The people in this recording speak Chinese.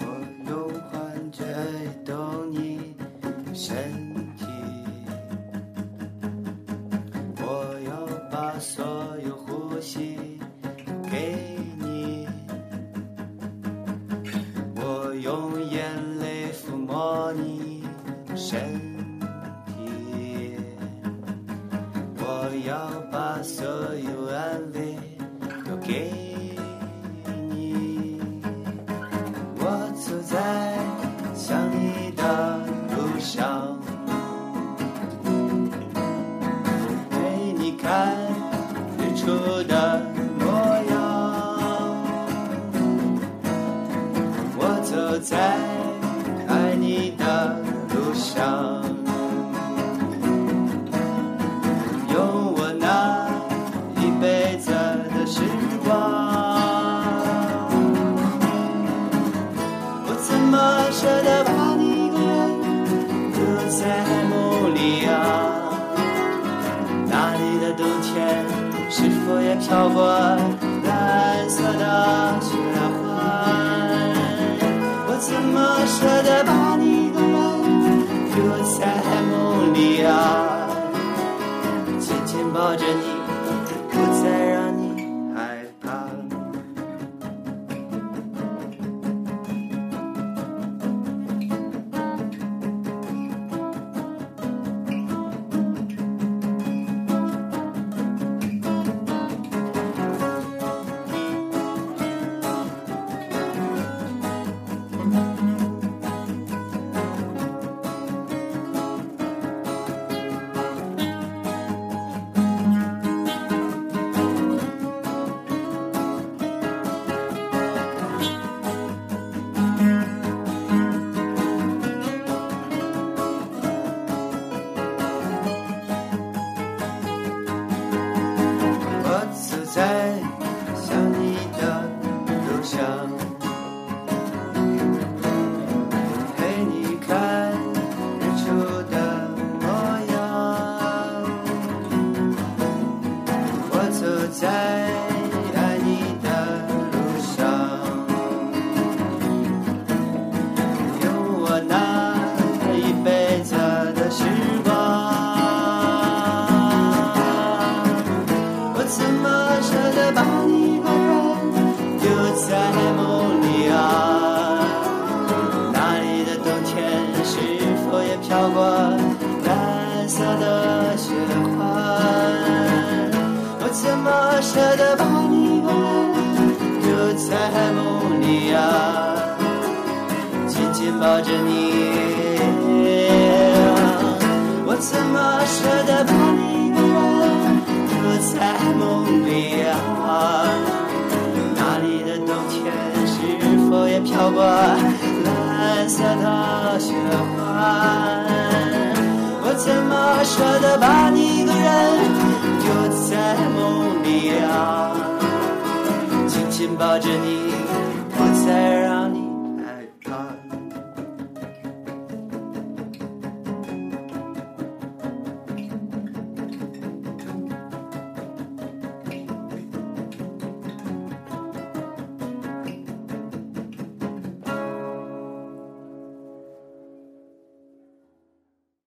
我有幻觉等你身体，我要把所有安慰都给你。我走在想你的路上，陪你看日出的模样。我走在舍得把你一个人留在梦里啊？那里的冬天是否也飘过蓝色的雪花？我怎么舍得把你一个人留在梦里啊？紧紧抱着你，不再舍得把你一个人留在梦里啊？紧紧抱着你。我怎么舍得把你一个人留在梦里啊？那里的冬天是否也飘过蓝色的雪花？我怎么舍得把你一个人留在梦里啊？紧紧抱着你，不再让。